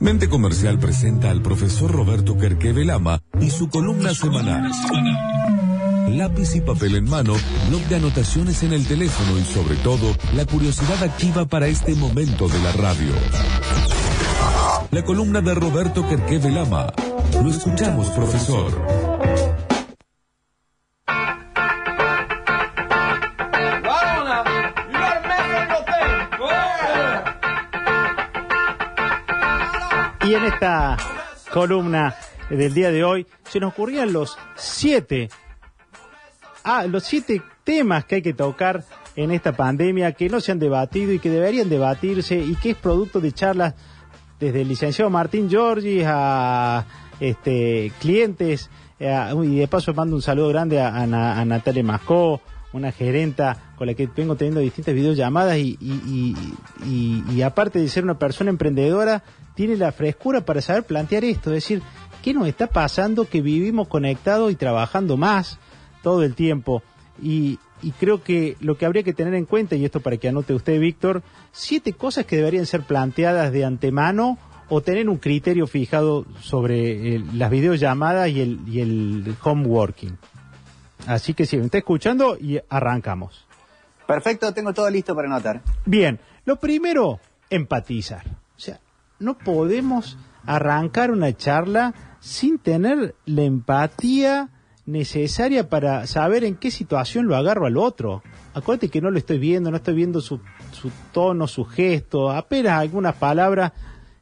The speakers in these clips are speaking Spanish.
Mente Comercial presenta al profesor Roberto Kerkeve Lama y su columna semanal. Lápiz y papel en mano, blog de anotaciones en el teléfono y sobre todo, la curiosidad activa para este momento de la radio. La columna de Roberto Kerkeve Lama. Lo escuchamos, profesor. Y en esta columna del día de hoy se nos ocurrían los siete, ah, los siete temas que hay que tocar en esta pandemia que no se han debatido y que deberían debatirse y que es producto de charlas desde el licenciado Martín Giorgi a este, clientes. Eh, y de paso mando un saludo grande a, Natalia Mascó, una gerenta con la que vengo teniendo distintas videollamadas y, y, aparte de ser una persona emprendedora, tiene la frescura para saber plantear esto, es decir, ¿qué nos está pasando que vivimos conectados y trabajando más todo el tiempo? Y, creo que lo que habría que tener en cuenta, y esto para que anote usted, Víctor, siete cosas que deberían ser planteadas de antemano o tener un criterio fijado sobre eh, las videollamadas y el, y el home working. Así que sí, me está escuchando y arrancamos. Perfecto, tengo todo listo para anotar. Bien, lo primero, empatizar. O sea, no podemos arrancar una charla sin tener la empatía necesaria para saber en qué situación lo agarro al otro. Acuérdate que no lo estoy viendo, no estoy viendo su, su tono, su gesto, apenas algunas palabras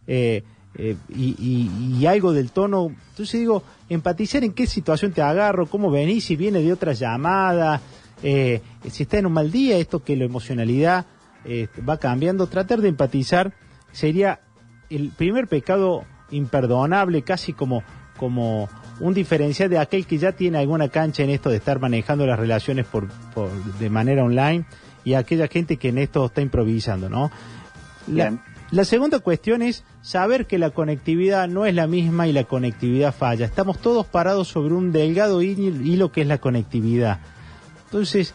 eh, eh, y, algo del tono. Entonces digo, empatizar en qué situación te agarro, cómo venís, si viene de otra llamada, eh, si está en un mal día, esto que la emocionalidad va cambiando. Tratar de empatizar sería el primer pecado imperdonable, casi como, como un diferencial de aquel que ya tiene alguna cancha en esto de estar manejando las relaciones por, de manera online y aquella gente que en esto está improvisando, ¿no? La, segunda cuestión es saber que la conectividad no es la misma y la conectividad falla. Estamos todos parados sobre un delgado hilo que es la conectividad. Entonces,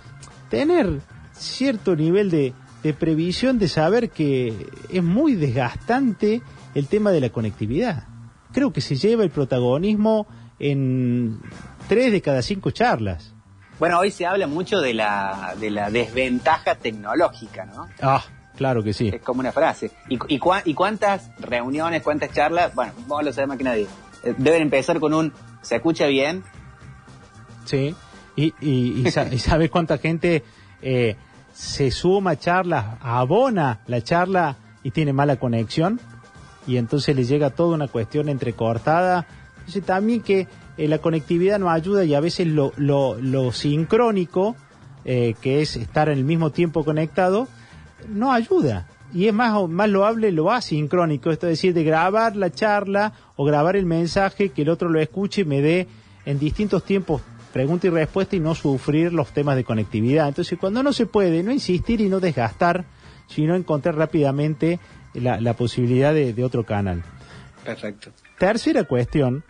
tener cierto nivel de, de previsión de saber que es muy desgastante el tema de la conectividad. Creo que se lleva el protagonismo en tres de cada cinco charlas. Bueno, hoy se habla mucho de la, de la desventaja tecnológica, ¿no? Ah, claro que sí. Es como una frase. ¿Y, y, cuántas reuniones, cuántas charlas? Bueno, vos lo sabés más que nadie. Eh, deben empezar con un ¿se escucha bien? Sí. Y, y, y sabes cuánta gente eh, se suma charlas, abona la charla y tiene mala conexión y entonces le llega toda una cuestión entrecortada. También que eh, la conectividad nos ayuda y a veces lo, lo, sincrónico, eh, que es estar en el mismo tiempo conectado, no ayuda. Y es más, más loable lo asincrónico, esto es decir, de grabar la charla o grabar el mensaje, que el otro lo escuche y me dé en distintos tiempos pregunta y respuesta y no sufrir los temas de conectividad. Entonces, cuando no se puede, no insistir y no desgastar, sino encontrar rápidamente la, posibilidad de, otro canal. Perfecto. Tercera cuestión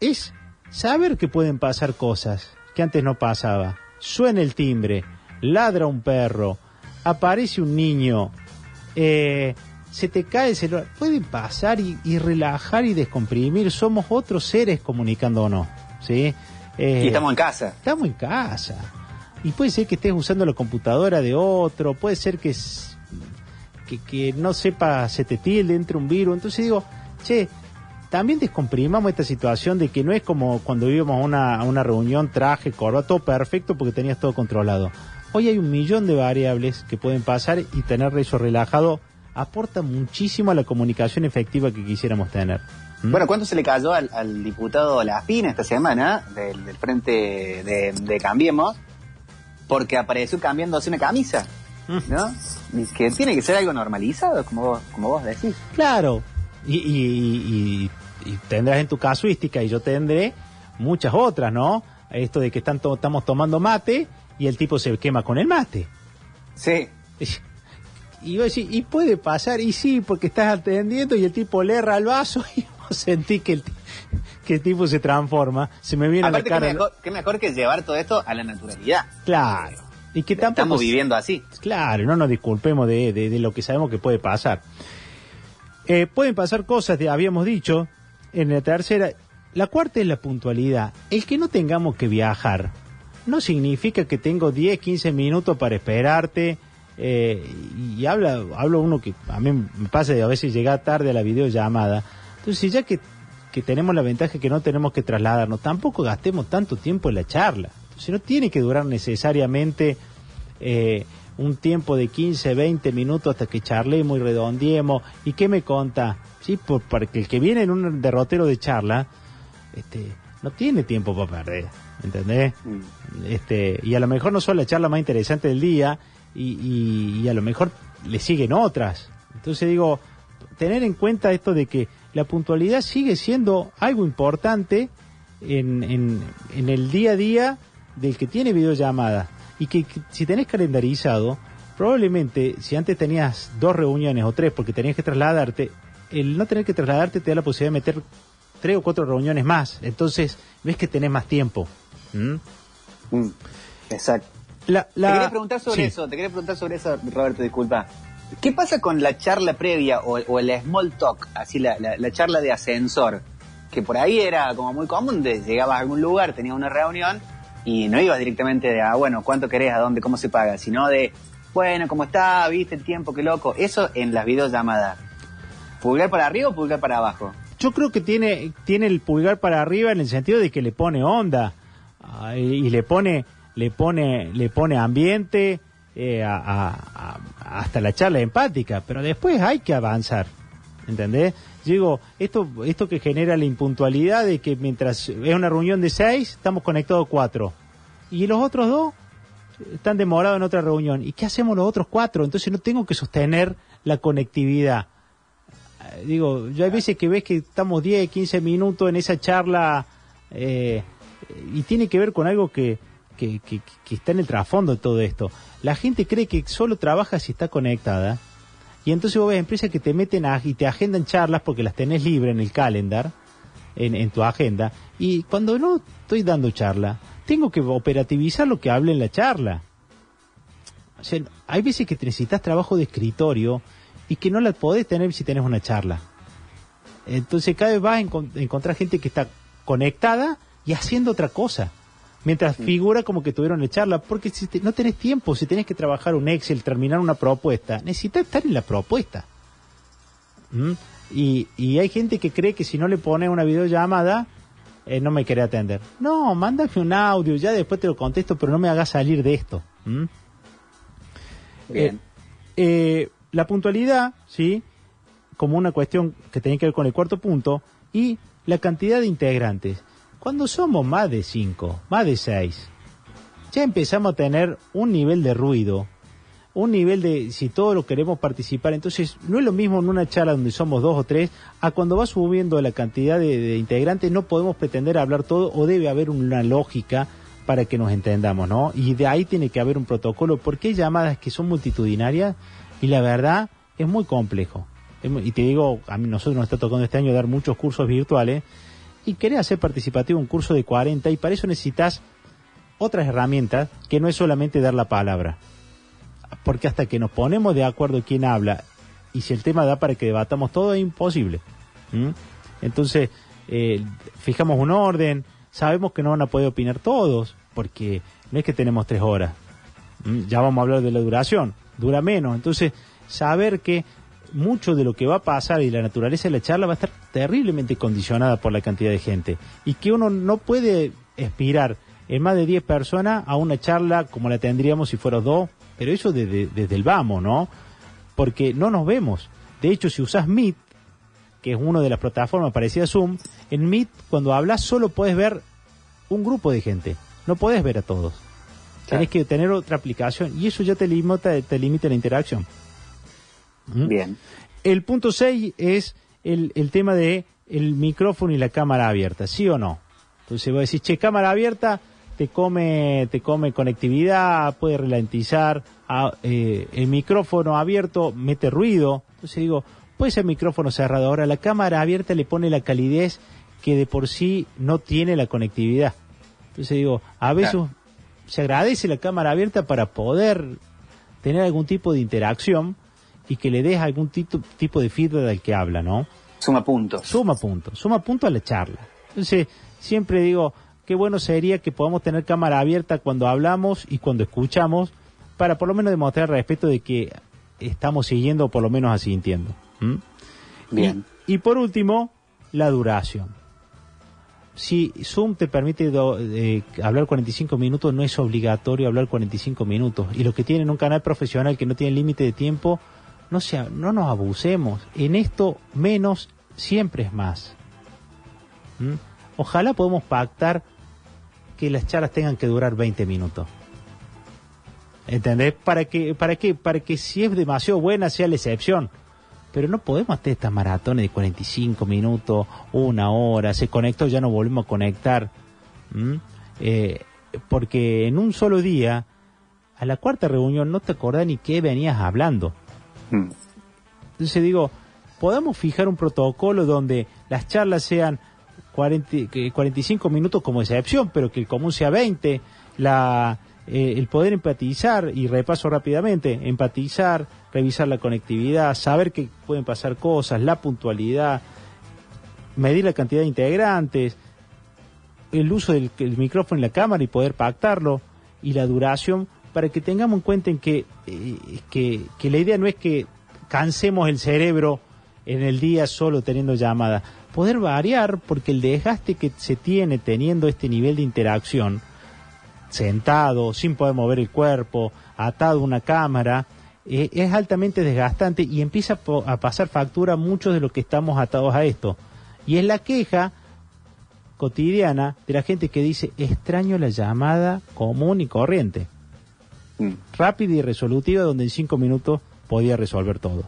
es saber que pueden pasar cosas que antes no pasaba. Suena el timbre, ladra un perro, aparece un niño, eh, se te cae el celular. Pueden pasar y, y, relajar y descomprimir. Somos otros seres comunicando o y estamos en casa. Estamos en casa. Y puede ser que estés usando la computadora de otro, puede ser que, que, que no sepa, se te tilde, entre un virus. Entonces digo, che, también descomprimamos esta situación de que no es como cuando íbamos a una, a una reunión, traje, corbata, todo perfecto porque tenías todo controlado. Hoy hay un millón de variables que pueden pasar y tener eso relajado aporta muchísimo a la comunicación efectiva que quisiéramos tener. ¿Mm? Bueno, ¿cuánto se le cayó al, diputado La Fina esta semana del, Frente de, Cambiemos? Porque apareció cambiándose una camisa, ¿no? Mm. que tiene que ser algo normalizado, como vos, como vos decís. Claro, y, tendrás en tu casuística, y yo tendré muchas otras, ¿no? Esto de que estamos tomando mate y el tipo se quema con el mate. Sí. Y decir, y puede pasar, y sí, porque estás atendiendo y el tipo le erra el vaso y sentí que el, que el tipo se transforma, se me viene a la cara. Qué mejor, que llevar todo esto a la naturalidad. Claro. Y que tampoco, Estamos viviendo así. Claro, no nos disculpemos de, de, lo que sabemos que puede pasar. Eh, pueden pasar cosas, de, habíamos dicho, en la tercera. La cuarta es la puntualidad. El que no tengamos que viajar no significa que tengo 10, 15 minutos para esperarte. eh, y habla, hablo uno que a mí me pasa de a veces llegar tarde a la videollamada. Entonces, ya que, que tenemos la ventaja que no tenemos que trasladarnos, tampoco gastemos tanto tiempo en la charla. Entonces, no tiene que durar necesariamente eh, un tiempo de 15, 20 minutos hasta que charlemos y redondeemos. ¿Y qué me conta? ¿Sí? Por, para que el que viene en un derrotero de charla, este, no tiene tiempo para perder, ¿entendés? Mm. Este, y a lo mejor no son la charla más interesante del día y, y- y a lo mejor le siguen otras. Entonces digo, tener en cuenta esto de que la puntualidad sigue siendo algo importante en, en- en el día a día del que tiene videollamada. Y que, que si tenés calendarizado, probablemente si antes tenías dos reuniones o tres porque tenías que trasladarte, el no tener que trasladarte te da la posibilidad de meter tres o cuatro reuniones más. Entonces ves que tenés más tiempo. ¿Mm? Mm, Exacto. La, la- Te quería preguntar sobre sí. eso, te quería preguntar sobre eso, Roberto, disculpa. ¿Qué pasa con la charla previa o, el small talk, así la, la- la charla de ascensor? Que por ahí era como muy común, de, llegabas a algún lugar, tenías una reunión y no ibas directamente de, ah, bueno, ¿cuánto querés? ¿A dónde? ¿Cómo se paga? Sino de, bueno, ¿cómo está? ¿Viste el tiempo? Qué loco. Eso en las videollamadas. ¿Pulgar para arriba o pulgar para abajo? Yo creo que tiene, tiene el pulgar para arriba en el sentido de que le pone onda ah, y le pone le pone le pone ambiente eh, a- a- hasta la charla empática, pero después hay que avanzar, ¿entendés? Digo, esto esto que genera la impuntualidad de que mientras es una reunión de seis estamos conectados cuatro y los otros dos están demorados en otra reunión. ¿Y qué hacemos los otros cuatro? Entonces no tengo que sostener la conectividad. Eh, Digo, yo hay veces que ves que estamos 10, 15 minutos en esa charla eh, y tiene que ver con algo que, que, que- que está en el trasfondo de todo esto. La gente cree que solo trabaja si está conectada y entonces vos ves empresas que te meten a- y te agendan charlas porque las tenés libre en el calendar, en, tu agenda, y cuando no estoy dando charla, tengo que operativizar lo que hable en la charla. O sea, hay veces que necesitas trabajo de escritorio y que no la podés tener si tenés una charla. Entonces cada vez vas a encon- encontrar gente que está conectada y haciendo otra cosa. Mientras figura como que tuvieron la charla, porque si te- no tenés tiempo, si tenés que trabajar un Excel, terminar una propuesta, necesitas estar en la propuesta. ¿Mm? Y, y hay gente que cree que si no le pone una videollamada, eh, no me quiere atender. No, mándame un audio, ya después te lo contesto, pero no me hagas salir de esto. ¿Mm? Bien. Eh, la puntualidad, ¿sí? Como una cuestión que tiene que ver con el cuarto punto, y la cantidad de integrantes. Cuando somos más de cinco, más de seis, ya empezamos a tener un nivel de ruido, un nivel de si todos lo queremos participar. Entonces, no es lo mismo en una charla donde somos dos o tres, a cuando va subiendo la cantidad de, integrantes, no podemos pretender hablar todo o debe haber una lógica para que nos entendamos, ¿no? Y de ahí tiene que haber un protocolo, porque hay llamadas que son multitudinarias y la verdad es muy complejo. Y te digo, a nosotros nos está tocando este año dar muchos cursos virtuales y querés hacer participativo un curso de 40 y para eso necesitas otras herramientas que no es solamente dar la palabra. Porque hasta que nos ponemos de acuerdo quién habla y si el tema da para que debatamos todo es imposible. Entonces, eh, fijamos un orden, sabemos que no van a poder opinar todos, porque no es que tenemos tres horas. Ya vamos a hablar de la duración, dura menos. Entonces, saber que mucho de lo que va a pasar y la naturaleza de la charla va a estar terriblemente condicionada por la cantidad de gente. Y que uno no puede aspirar en más de 10 personas a una charla como la tendríamos si fuera dos, pero eso desde, desde el vamos, ¿no? Porque no nos vemos. De hecho, si usas Meet, que es una de las plataformas parecidas a Zoom, en Meet cuando hablas solo puedes ver un grupo de gente, no puedes ver a todos. Tienes que tener otra aplicación y eso ya te limita, te limita la interacción. Bien. El punto 6 es el, el tema de el micrófono y la cámara abierta, ¿sí o no? Entonces vos decís, che, cámara abierta, te come, te come conectividad, puede ralentizar, eh, el micrófono abierto mete ruido. Entonces digo, puede ser micrófono cerrado. Ahora la cámara abierta le pone la calidez que de por sí no tiene la conectividad. Entonces digo, a veces Claro. se agradece la cámara abierta para poder tener algún tipo de interacción y que le des algún tipo, tipo de feedback al que habla, ¿no? Suma puntos. Suma puntos, suma puntos a la charla. Entonces, siempre digo, qué bueno sería que podamos tener cámara abierta cuando hablamos y cuando escuchamos, para por lo menos demostrar respeto de que estamos siguiendo o por lo menos asintiendo. ¿m? Bien. Y, y por último, la duración. Si Zoom te permite do- eh, hablar 45 minutos, no es obligatorio hablar 45 minutos. Y los que tienen un canal profesional que no tiene límite de tiempo, no, sea, no nos abusemos. En esto, menos siempre es más. ¿Mm? Ojalá podamos pactar que las charlas tengan que durar 20 minutos. ¿Entendés? ¿Para que, para qué? Para que si es demasiado buena sea la excepción. Pero no podemos hacer estas maratones de 45 minutos, una hora, se conectó, ya no volvemos a conectar. ¿Mm? Eh, porque en un solo día, a la cuarta reunión no te acordás ni qué venías hablando. Entonces digo, podemos fijar un protocolo donde las charlas sean 40, que 45 minutos como excepción, pero que el común sea 20, la, eh, el poder empatizar, y repaso rápidamente, empatizar, revisar la conectividad, saber que pueden pasar cosas, la puntualidad, medir la cantidad de integrantes, el uso del el micrófono y la cámara y poder pactarlo, y la duración, para que tengamos en cuenta en que, eh, que, que la idea no es que cansemos el cerebro en el día solo teniendo llamadas, poder variar porque el desgaste que se tiene teniendo este nivel de interacción, sentado, sin poder mover el cuerpo, atado a una cámara, eh, es altamente desgastante y empieza a, a pasar factura a muchos de los que estamos atados a esto. Y es la queja cotidiana de la gente que dice, extraño la llamada común y corriente, Rápida y resolutiva, donde en cinco minutos podía resolver todo.